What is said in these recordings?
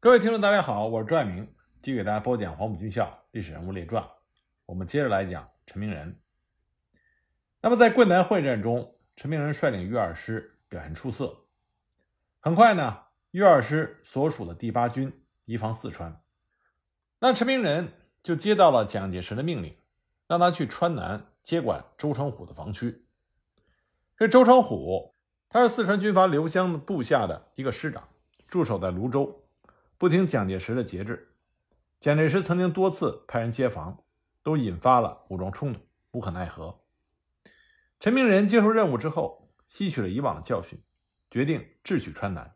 各位听众，大家好，我是朱爱明，继续给大家播讲《黄埔军校历史人物列传》。我们接着来讲陈明仁。那么在桂南会战中，陈明仁率领豫二师表现出色。很快呢，豫二师所属的第八军移防四川，那陈明仁就接到了蒋介石的命令，让他去川南接管周成虎的防区。这周成虎，他是四川军阀刘湘部下的一个师长，驻守在泸州。不听蒋介石的节制，蒋介石曾经多次派人接防，都引发了武装冲突，无可奈何。陈明仁接受任务之后，吸取了以往的教训，决定智取川南。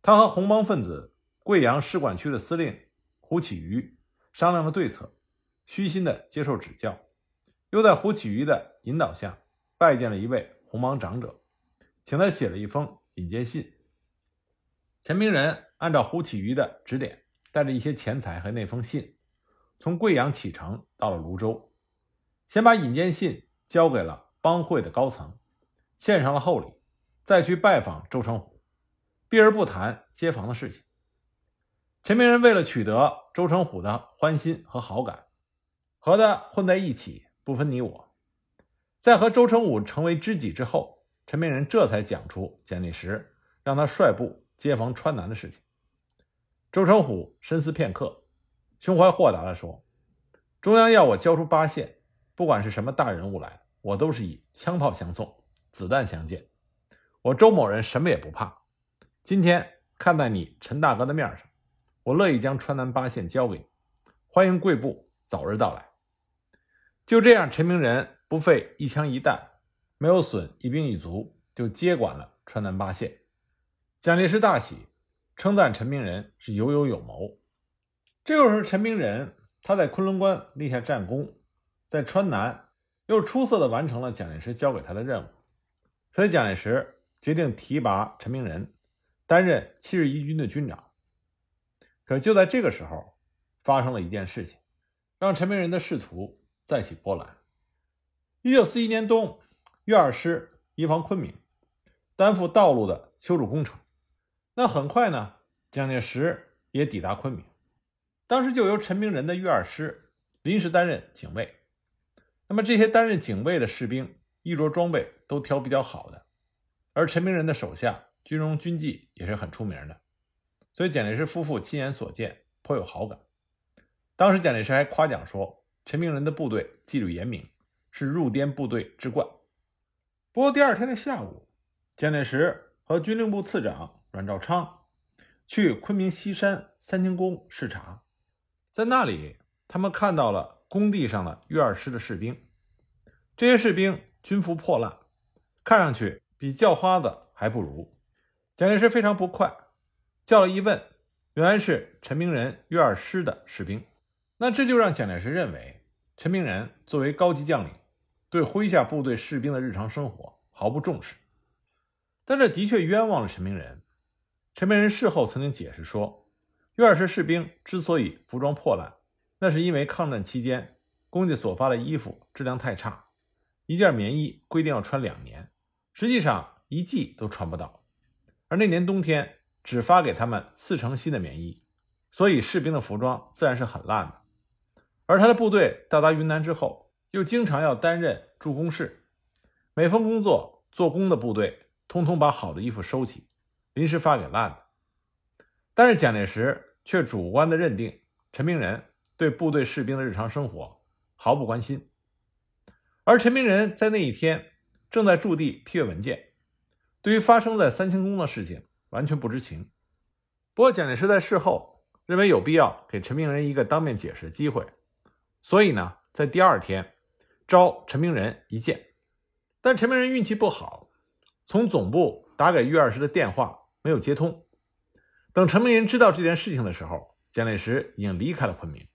他和红帮分子贵阳使馆区的司令胡启瑜商量了对策，虚心的接受指教，又在胡启瑜的引导下拜见了一位红帮长者，请他写了一封引荐信。陈明仁按照胡启瑜的指点，带着一些钱财和那封信，从贵阳启程到了泸州，先把引荐信交给了帮会的高层，献上了厚礼，再去拜访周成虎，避而不谈接防的事情。陈明仁为了取得周成虎的欢心和好感，和他混在一起，不分你我。在和周成虎成为知己之后，陈明仁这才讲出蒋介石让他率部。接防川南的事情，周成虎深思片刻，胸怀豁达地说：“中央要我交出八县，不管是什么大人物来，我都是以枪炮相送，子弹相见。我周某人什么也不怕。今天看在你陈大哥的面上，我乐意将川南八县交给你，欢迎贵部早日到来。”就这样，陈明仁不费一枪一弹，没有损一兵一卒，就接管了川南八县。蒋介石大喜，称赞陈明仁是有勇有谋。这个时候，陈明仁他在昆仑关立下战功，在川南又出色的完成了蒋介石交给他的任务，所以蒋介石决定提拔陈明仁担任七十一军的军长。可就在这个时候，发生了一件事情，让陈明仁的仕途再起波澜。一九四一年冬，粤二师移防昆明，担负道路的修筑工程。那很快呢，蒋介石也抵达昆明，当时就由陈明仁的豫二师临时担任警卫。那么这些担任警卫的士兵衣着装备都挑比较好的，而陈明仁的手下军容军纪也是很出名的，所以蒋介石夫妇亲眼所见，颇有好感。当时蒋介石还夸奖说，陈明仁的部队纪律严明，是入滇部队之冠。不过第二天的下午，蒋介石和军令部次长。阮兆昌去昆明西山三清宫视察，在那里，他们看到了工地上的粤二师的士兵。这些士兵军服破烂，看上去比叫花子还不如。蒋介石非常不快，叫了一问，原来是陈明仁粤二师的士兵。那这就让蒋介石认为，陈明仁作为高级将领，对麾下部队士兵的日常生活毫不重视。但这的确冤枉了陈明仁。陈明仁事后曾经解释说，粤二师士兵之所以服装破烂，那是因为抗战期间公家所发的衣服质量太差，一件棉衣规定要穿两年，实际上一季都穿不到。而那年冬天只发给他们四成新的棉衣，所以士兵的服装自然是很烂的。而他的部队到达云南之后，又经常要担任驻工事，每逢工作做工的部队，通通把好的衣服收起。临时发给烂的，但是蒋介石却主观的认定陈明仁对部队士兵的日常生活毫不关心，而陈明仁在那一天正在驻地批阅文件，对于发生在三清宫的事情完全不知情。不过蒋介石在事后认为有必要给陈明仁一个当面解释的机会，所以呢，在第二天招陈明仁一见，但陈明仁运气不好，从总部打给岳二师的电话。没有接通。等陈明仁知道这件事情的时候，蒋介石已经离开了昆明。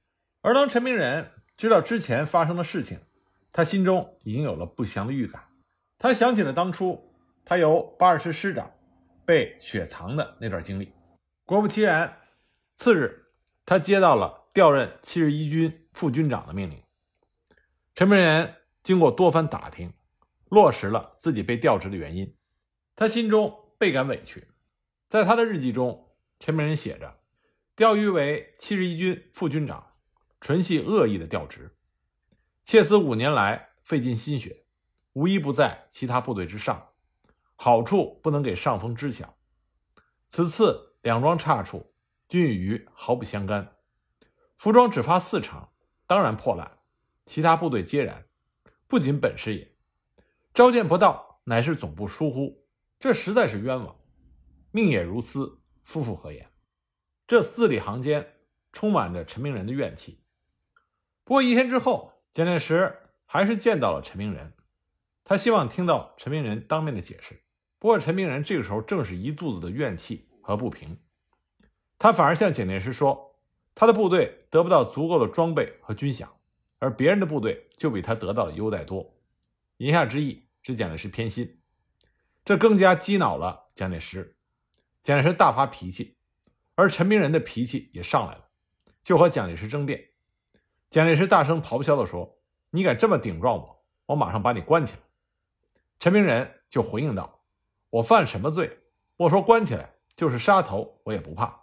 而当陈明仁知道之前发生的事情，他心中已经有了不祥的预感。他想起了当初他由八二师师长被雪藏的那段经历。果不其然，次日他接到了调任七十一军副军长的命令。陈明仁经过多番打听，落实了自己被调职的原因。他心中倍感委屈。在他的日记中，陈明仁写着：“调于为七十一军副军长，纯系恶意的调职。切此五年来费尽心血，无一不在其他部队之上，好处不能给上峰知晓。此次两桩差处，均与余毫不相干。服装只发四成，当然破烂；其他部队皆然，不仅本事也。召见不到，乃是总部疏忽，这实在是冤枉。命也如斯，夫妇何言？这字里行间充满着陈明仁的怨气。不过一天之后，蒋介石还是见到了陈明仁，他希望听到陈明仁当面的解释。不过陈明仁这个时候正是一肚子的怨气和不平，他反而向蒋介石说，他的部队得不到足够的装备和军饷，而别人的部队就比他得到的优待多。言下之意是蒋介石偏心，这更加激恼了蒋介石。蒋介石大发脾气，而陈明仁的脾气也上来了，就和蒋介石争辩。蒋介石大声咆哮地说：“你敢这么顶撞我，我马上把你关起来。”陈明仁就回应道：“我犯什么罪？莫说关起来，就是杀头我也不怕。”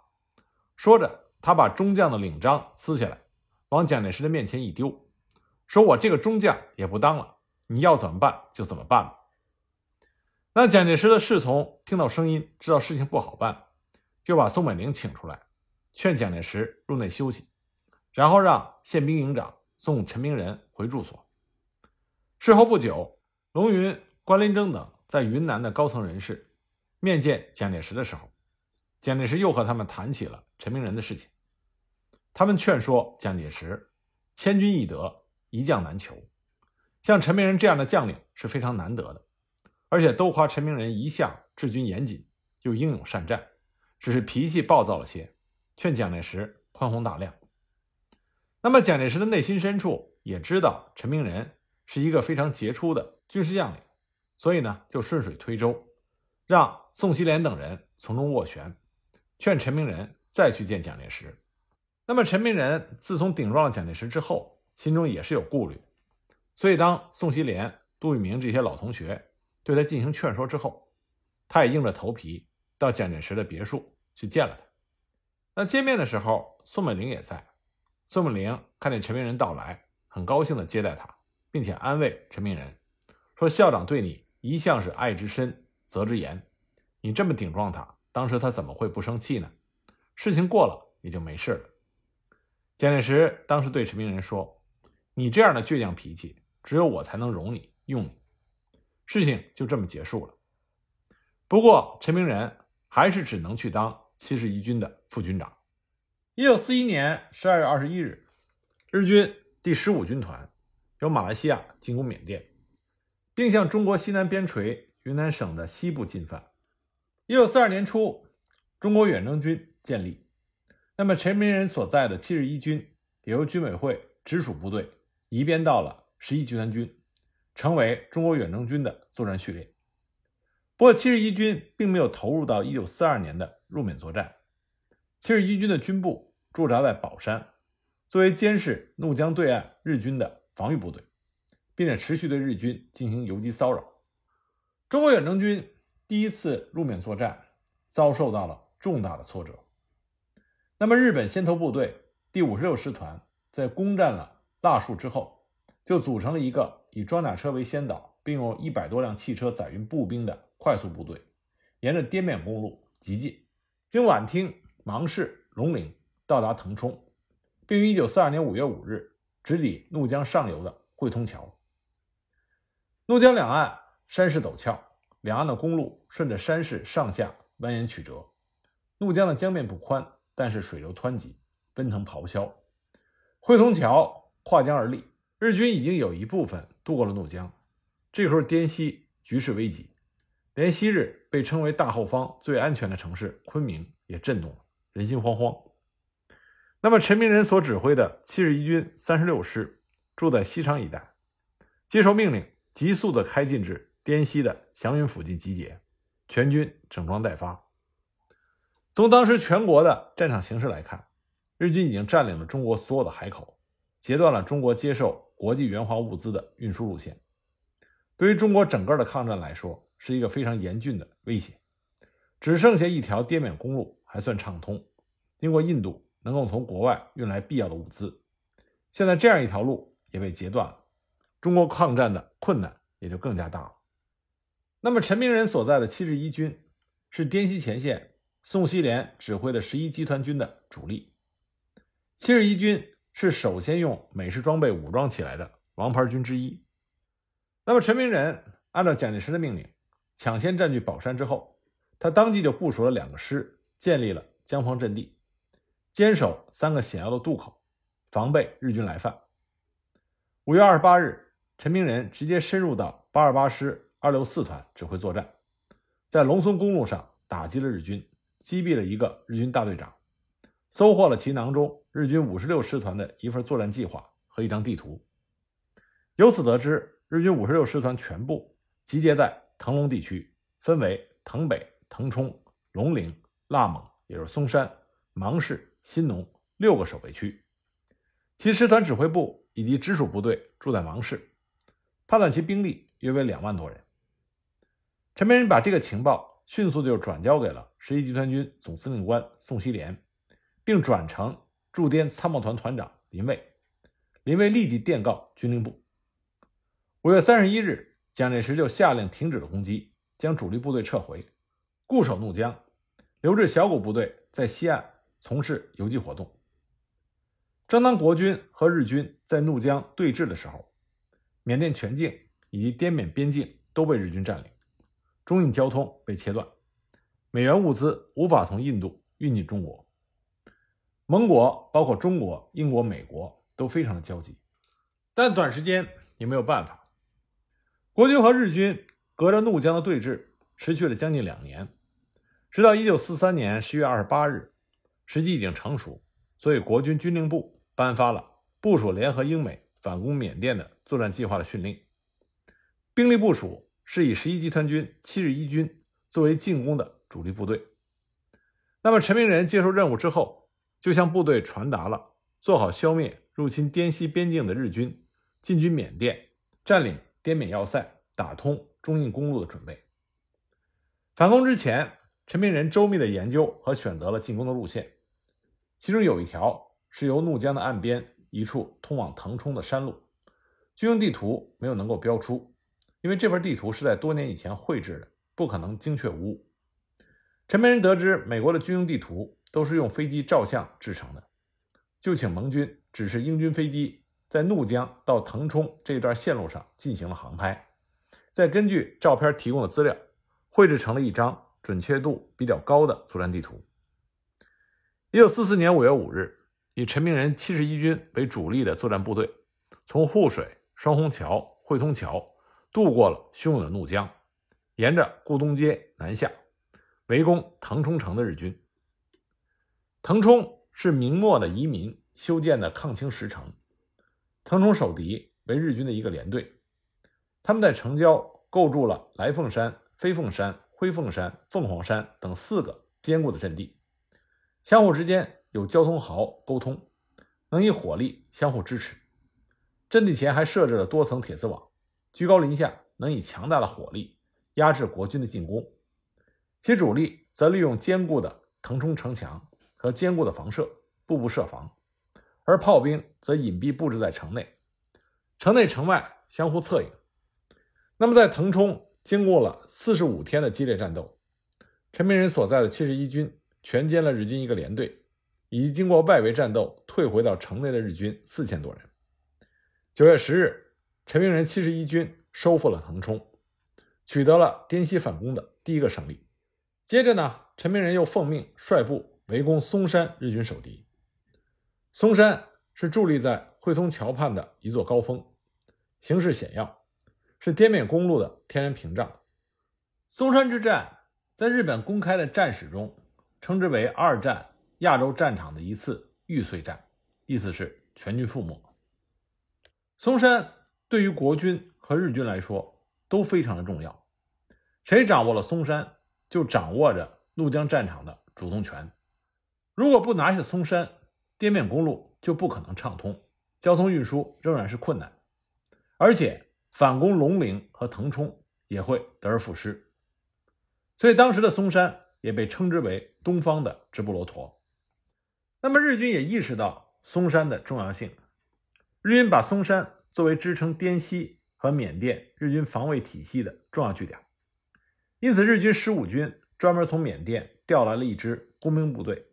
说着，他把中将的领章撕下来，往蒋介石的面前一丢，说：“我这个中将也不当了，你要怎么办就怎么办吧。”那蒋介石的侍从听到声音，知道事情不好办，就把宋美龄请出来，劝蒋介石入内休息，然后让宪兵营长送陈明仁回住所。事后不久，龙云、关林征等在云南的高层人士面见蒋介石的时候，蒋介石又和他们谈起了陈明仁的事情。他们劝说蒋介石：“千军易得，一将难求，像陈明仁这样的将领是非常难得的。”而且都夸陈明仁一向治军严谨，又英勇善战，只是脾气暴躁了些，劝蒋介石宽宏大量。那么蒋介石的内心深处也知道陈明仁是一个非常杰出的军事将领，所以呢就顺水推舟，让宋希濂等人从中斡旋，劝陈明仁再去见蒋介石。那么陈明仁自从顶撞了蒋介石之后，心中也是有顾虑，所以当宋希濂、杜聿明这些老同学。对他进行劝说之后，他也硬着头皮到蒋介石的别墅去见了他。那见面的时候，宋美龄也在。宋美龄看见陈明仁到来，很高兴地接待他，并且安慰陈明仁说：“校长对你一向是爱之深，责之严。你这么顶撞他，当时他怎么会不生气呢？事情过了也就没事了。”蒋介石当时对陈明仁说：“你这样的倔强脾气，只有我才能容你用你。”事情就这么结束了。不过，陈明仁还是只能去当七十一军的副军长。一九四一年十二月二十一日，日军第十五军团由马来西亚进攻缅甸，并向中国西南边陲云南省的西部进犯。一九四二年初，中国远征军建立，那么陈明仁所在的七十一军也由军委会直属部队移编到了十一集团军。成为中国远征军的作战序列。不过，七十一军并没有投入到一九四二年的入缅作战。七十一军的军部驻扎在宝山，作为监视怒江对岸日军的防御部队，并且持续对日军进行游击骚扰。中国远征军第一次入缅作战，遭受到了重大的挫折。那么，日本先头部队第五十六师团在攻占了腊戍之后，就组成了一个。以装甲车为先导，并用一百多辆汽车载运步兵的快速部队，沿着滇缅公路急进，经宛厅、芒市、龙陵，到达腾冲，并于一九四二年五月五日直抵怒江上游的汇通桥。怒江两岸山势陡峭，两岸的公路顺着山势上下蜿蜒曲折。怒江的江面不宽，但是水流湍急，奔腾咆哮。汇通桥跨江而立。日军已经有一部分渡过了怒江，这时候滇西局势危急，连昔日被称为大后方最安全的城市昆明也震动了，人心惶惶。那么陈明仁所指挥的七十一军三十六师住在西昌一带，接受命令，急速的开进至滇西的祥云附近集结，全军整装待发。从当时全国的战场形势来看，日军已经占领了中国所有的海口，截断了中国接受。国际援华物资的运输路线，对于中国整个的抗战来说，是一个非常严峻的威胁。只剩下一条滇缅公路还算畅通，经过印度能够从国外运来必要的物资。现在这样一条路也被截断了，中国抗战的困难也就更加大了。那么，陈明仁所在的七十一军是滇西前线宋希濂指挥的十一集团军的主力。七十一军是首先用美式装备武装起来的王牌军之一。那么，陈明仁按照蒋介石的命令，抢先占据宝山之后，他当即就部署了两个师，建立了江防阵地，坚守三个险要的渡口，防备日军来犯。五月二十八日，陈明仁直接深入到八二八师。二六四团指挥作战，在龙松公路上打击了日军，击毙了一个日军大队长，收获了其囊中日军五十六师团的一份作战计划和一张地图。由此得知，日军五十六师团全部集结在腾龙地区，分为腾北、腾冲、龙陵、腊蒙，也就是松山、芒市、新农六个守备区。其师团指挥部以及直属部队住在芒市，判断其兵力约为两万多人。陈明仁把这个情报迅速就转交给了十一集团军总司令官宋希濂，并转呈驻滇参谋团团长林蔚。林蔚立即电告军令部。五月三十一日，蒋介石就下令停止了攻击，将主力部队撤回，固守怒江，留置小股部队在西岸从事游击活动。正当国军和日军在怒江对峙的时候，缅甸全境以及滇缅边境都被日军占领。中印交通被切断，美元物资无法从印度运进中国。盟国包括中国、英国、美国都非常的焦急，但短时间也没有办法。国军和日军隔着怒江的对峙持续了将近两年，直到一九四三年十月二十八日，时机已经成熟，所以国军军令部颁发了部署联合英美反攻缅甸的作战计划的训令，兵力部署。是以十一集团军七十一军作为进攻的主力部队。那么陈明仁接受任务之后，就向部队传达了做好消灭入侵滇西边境的日军、进军缅甸、占领滇缅要塞、打通中印公路的准备。反攻之前，陈明仁周密的研究和选择了进攻的路线，其中有一条是由怒江的岸边一处通往腾冲的山路，军用地图没有能够标出。因为这份地图是在多年以前绘制的，不可能精确无误。陈明仁得知美国的军用地图都是用飞机照相制成的，就请盟军指示英军飞机在怒江到腾冲这段线路上进行了航拍，再根据照片提供的资料，绘制成了一张准确度比较高的作战地图。一九四四年五月五日，以陈明仁七十一军为主力的作战部队，从沪水、双虹桥、汇通桥。渡过了汹涌的怒江，沿着顾东街南下，围攻腾冲城的日军。腾冲是明末的移民修建的抗清石城，腾冲守敌为日军的一个连队，他们在城郊构筑了来凤山、飞凤山、灰凤山、凤凰山等四个坚固的阵地，相互之间有交通壕沟通，能以火力相互支持。阵地前还设置了多层铁丝网。居高临下，能以强大的火力压制国军的进攻，其主力则利用坚固的腾冲城墙和坚固的房舍，步步设防，而炮兵则隐蔽布置在城内，城内城外相互策应。那么，在腾冲经过了四十五天的激烈战斗，陈明仁所在的七十一军全歼了日军一个连队，以及经过外围战斗退回到城内的日军四千多人。九月十日。陈明仁七十一军收复了腾冲，取得了滇西反攻的第一个胜利。接着呢，陈明仁又奉命率部围攻松山日军守敌。松山是伫立在汇通桥畔的一座高峰，形势险要，是滇缅公路的天然屏障。松山之战在日本公开的战史中称之为二战亚洲战场的一次玉碎战，意思是全军覆没。松山。对于国军和日军来说都非常的重要，谁掌握了松山，就掌握着怒江战场的主动权。如果不拿下松山，滇缅公路就不可能畅通，交通运输仍然是困难，而且反攻龙陵和腾冲也会得而复失。所以当时的松山也被称之为东方的直布罗陀。那么日军也意识到松山的重要性，日军把松山作为支撑滇西和缅甸日军防卫体系的重要据点，因此日军十五军专门从缅甸调来了一支工兵部队，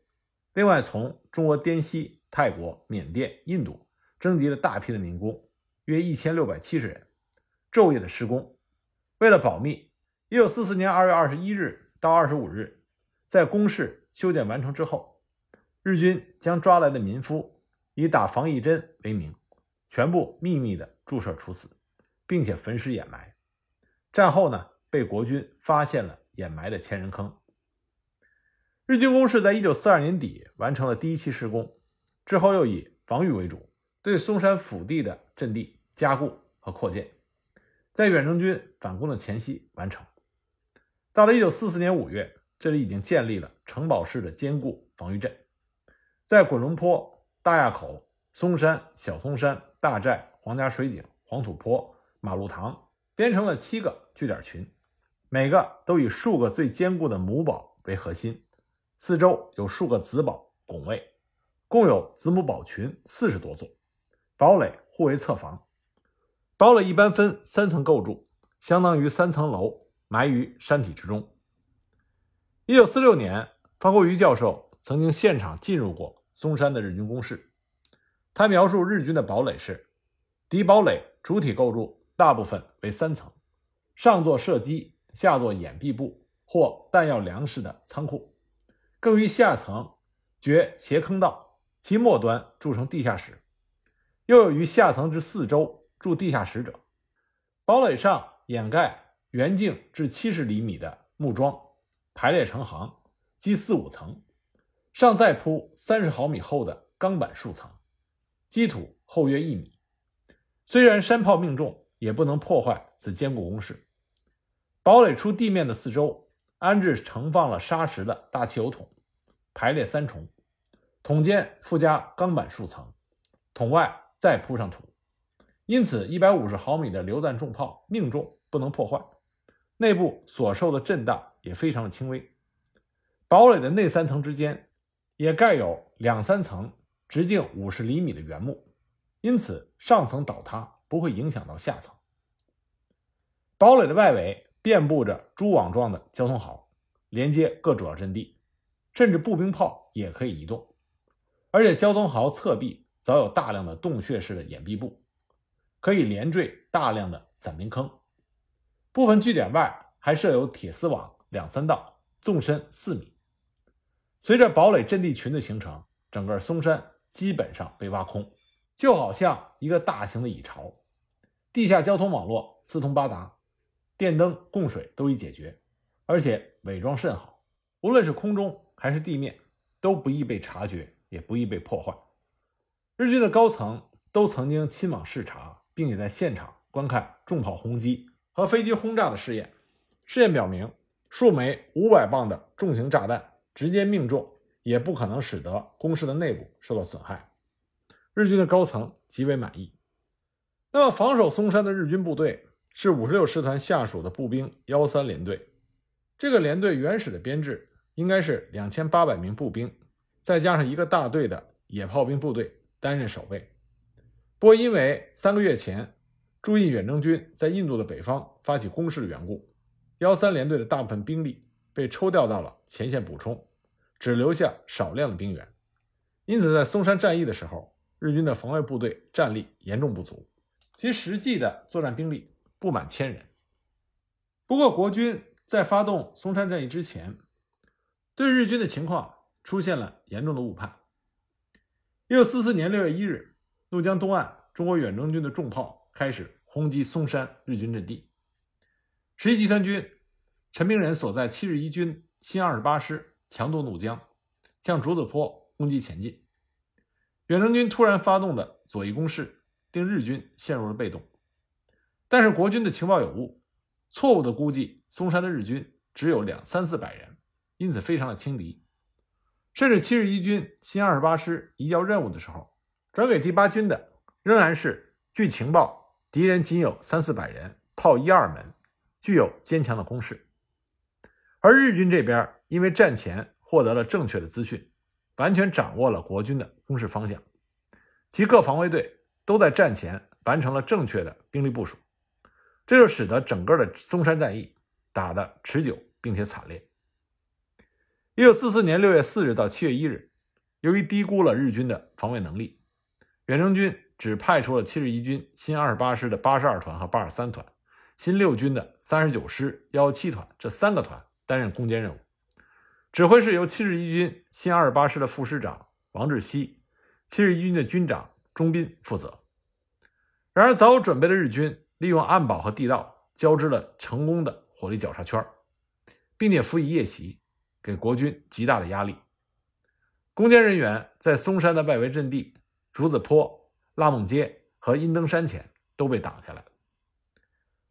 另外从中国滇西、泰国、缅甸、印度征集了大批的民工，约一千六百七十人，昼夜的施工。为了保密，一九四四年二月二十一日到二十五日，在工事修建完成之后，日军将抓来的民夫以打防疫针为名，全部秘密的注射处死，并且焚尸掩埋。战后呢，被国军发现了掩埋的千人坑。日军攻势在一九四二年底完成了第一期施工，之后又以防御为主，对松山腹地的阵地加固和扩建。在远征军反攻的前夕完成。到了一九四四年五月，这里已经建立了城堡式的坚固防御阵，在滚龙坡、大垭口、松山、小松山、大寨、黄家水井、黄土坡、马路塘编成了七个据点群，每个都以数个最坚固的母堡为核心，四周有数个子堡拱卫，共有子母堡群四十多座，堡垒互为侧防。堡垒一般分三层构筑，相当于三层楼埋于山体之中。一九四六年，方国瑜教授曾经现场进入过松山的日军工事，他描述日军的堡垒是：敌堡垒主体构筑大部分为三层，上座射击，下座掩蔽部或弹药粮食的仓库，更于下层掘斜坑道，其末端筑成地下室，又有于下层之四周。筑地下室者，堡垒上掩盖圆径至七十厘米的木桩，排列成行，积四五层，上再铺三十毫米厚的钢板数层，基土厚约一米。虽然山炮命中，也不能破坏此坚固工事。堡垒出地面的四周安置盛放了砂石的大汽油桶，排列三重，桶间附加钢板数层，桶外再铺上土。因此，一百五十毫米的榴弹重炮命中不能破坏，内部所受的震荡也非常的轻微。堡垒的内三层之间也盖有两三层直径五十厘米的圆木，因此上层倒塌不会影响到下层。堡垒的外围遍布着蛛网状的交通壕，连接各主要阵地，甚至步兵炮也可以移动。而且交通壕侧壁早有大量的洞穴式的掩蔽部。可以连缀大量的散兵坑，部分据点外还设有铁丝网两三道，纵深四米。随着堡垒阵地群的形成，整个松山基本上被挖空，就好像一个大型的蚁巢。地下交通网络四通八达，电灯、供水都已解决，而且伪装甚好，无论是空中还是地面，都不易被察觉，也不易被破坏。日军的高层都曾经亲往视察。并且在现场观看重炮轰击和飞机轰炸的试验，试验表明，数枚五百磅的重型炸弹直接命中，也不可能使得工事的内部受到损害。日军的高层极为满意。那么，防守松山的日军部队是五十六师团下属的步兵幺三联队。这个连队原始的编制应该是两千八百名步兵，再加上一个大队的野炮兵部队担任守卫。不过，因为三个月前驻印远征军在印度的北方发起攻势的缘故，幺三联队的大部分兵力被抽调到了前线补充，只留下少量的兵员。因此，在松山战役的时候，日军的防卫部队战力严重不足，其实际的作战兵力不满千人。不过，国军在发动松山战役之前，对日军的情况出现了严重的误判。一九四四年六月一日。怒江东岸，中国远征军的重炮开始轰击松山日军阵地。十一集团军陈明仁所在七十一军新二十八师强渡怒江，向竹子坡攻击前进。远征军突然发动的左翼攻势，令日军陷入了被动。但是国军的情报有误，错误的估计松山的日军只有两三四百人，因此非常的轻敌。甚至七十一军新二十八师移交任务的时候。转给第八军的仍然是据情报，敌人仅有三四百人，炮一二门，具有坚强的攻势。而日军这边因为战前获得了正确的资讯，完全掌握了国军的攻势方向，其各防卫队都在战前完成了正确的兵力部署，这就使得整个的松山战役打得持久并且惨烈。一九四四年六月四日到七月一日，由于低估了日军的防卫能力，远征军只派出了七十一军新二十八师的八十二团和八十三团，新六军的三十九师幺七团这三个团担任攻坚任务。指挥是由七十一军新二十八师的副师长王志熙、七十一军的军长钟斌负责。然而，早有准备的日军利用暗堡和地道交织了成功的火力绞杀圈，并且辅以夜袭，给国军极大的压力。攻坚人员在松山的外围阵地竹子坡、拉梦街和阴登山前都被挡下来了。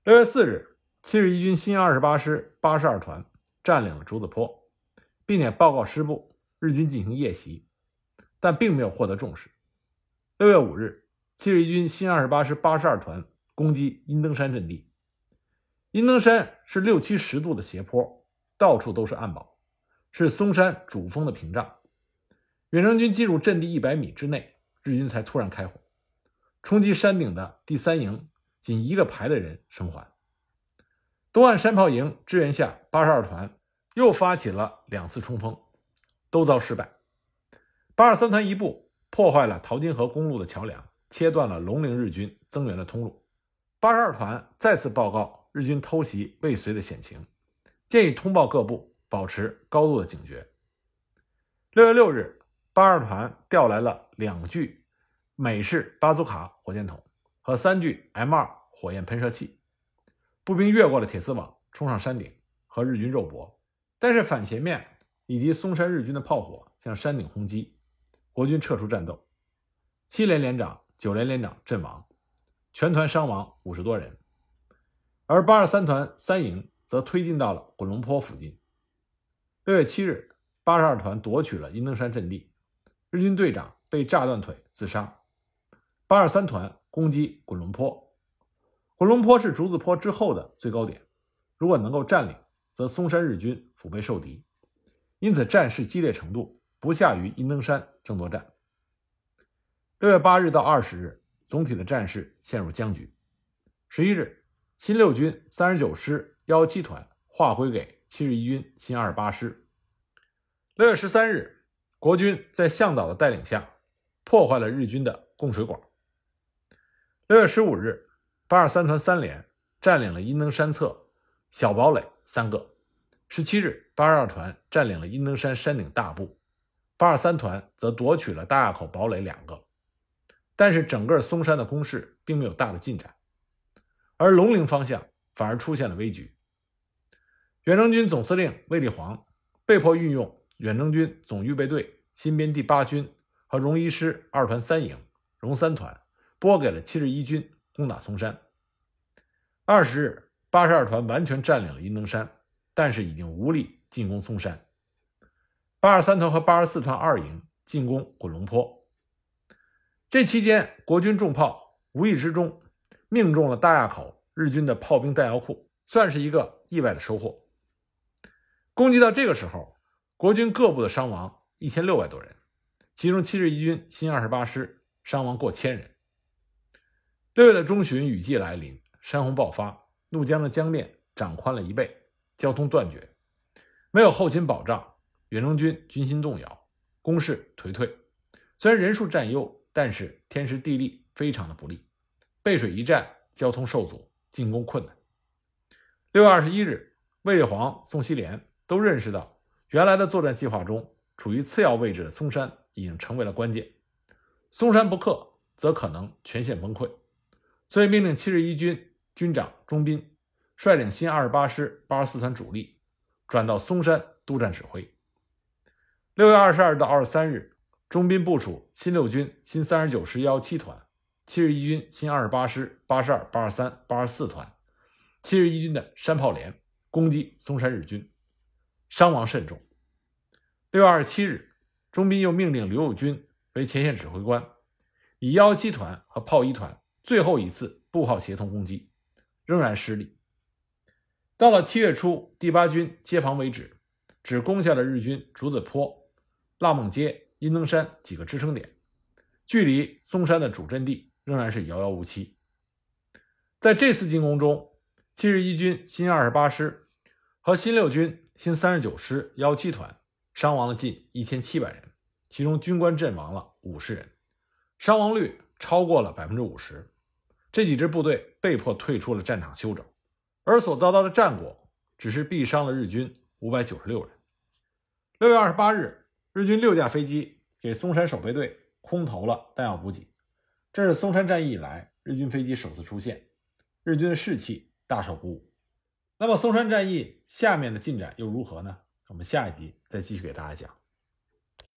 六月四日，七十一军新二十八师八十二团占领了竹子坡。并且报告师部，日军进行夜袭，但并没有获得重视。六月五日，七十一军新二十八师八十二团攻击阴登山阵地。阴登山是六七十度的斜坡，到处都是暗堡，是松山主峰的屏障。远征军进入阵地一百米之内，日军才突然开火，冲击山顶的第三营仅一个排的人生还。东岸山炮营支援下，八十二团。又发起了两次冲锋，都遭失败。八二三团一部破坏了淘金河公路的桥梁，切断了龙陵日军增援的通路。八十二团再次报告日军偷袭未遂的险情，建议通报各部保持高度的警觉。六月六日，八二团调来了两具美式巴祖卡火箭筒和三具 M 二火焰喷射器，步兵越过了铁丝网，冲上山顶和日军肉搏。但是反前面以及松山日军的炮火向山顶轰击，国军撤出战斗，七连连长、九连连长阵亡，全团伤亡五十多人，而八二三团三营则推进到了滚龙坡附近。六月七日，八十二团夺取了阴登山阵地，日军队长被炸断腿自杀。八二三团攻击滚龙坡，滚龙坡是竹子坡之后的最高点，如果能够占领。则松山日军腹背受敌，因此战事激烈程度不下于阴登山争夺战。六月八日到二十日，总体的战事陷入僵局。十一日，新六军三十九师幺七团划归给七十一军新二十八师。六月十三日，国军在向导的带领下破坏了日军的供水管。六月十五日，八二三团三连占领了阴登山侧小堡垒。三个，十七日，八二二团占领了阴登山山顶大部，八二三团则夺取了大垭口堡垒两个，但是整个松山的攻势并没有大的进展，而龙陵方向反而出现了危局。远征军总司令卫立煌被迫运用远征军总预备队新编第八军和荣一师二团三营、荣三团，拨给了七十一军攻打松山。二十日。八十二团完全占领了阴登山，但是已经无力进攻松山。八二三团和八十四团二营进攻滚龙坡。这期间，国军重炮无意之中命中了大垭口日军的炮兵弹药库，算是一个意外的收获。攻击到这个时候，国军各部的伤亡一千六百多人，其中七十一军新二十八师伤亡过千人。六月的中旬，雨季来临，山洪爆发。怒江的江面涨宽了一倍，交通断绝，没有后勤保障，远征军军心动摇，攻势颓退。虽然人数占优，但是天时地利非常的不利，背水一战，交通受阻，进攻困难。六月二十一日，卫立煌、宋希濂都认识到，原来的作战计划中处于次要位置的松山已经成为了关键，松山不克，则可能全线崩溃，所以命令七十一军。军长钟斌率领新二十八师八十四团主力转到松山督战指挥。六月二十二到二十三日，钟斌部署新六军新三十九师幺七团、七十一军新二十八师八十二、八十三、八十四团、七十一军的山炮连攻击松山日军，伤亡甚重。六月二十七日，钟斌又命令刘友军为前线指挥官，以幺七团和炮一团最后一次步炮协同攻击。仍然失利。到了七月初，第八军接防为止，只攻下了日军竹子坡、腊梦街阴登山几个支撑点，距离松山的主阵地仍然是遥遥无期。在这次进攻中，七十一军新二十八师和新六军新三十九师幺七团伤亡了近一千七百人，其中军官阵亡了五十人，伤亡率超过了百分之五十。这几支部队被迫退出了战场休整，而所得到的战果只是毙伤了日军五百九十六人。六月二十八日，日军六架飞机给松山守备队空投了弹药补给，这是松山战役以来日军飞机首次出现，日军的士气大受鼓舞。那么松山战役下面的进展又如何呢？我们下一集再继续给大家讲。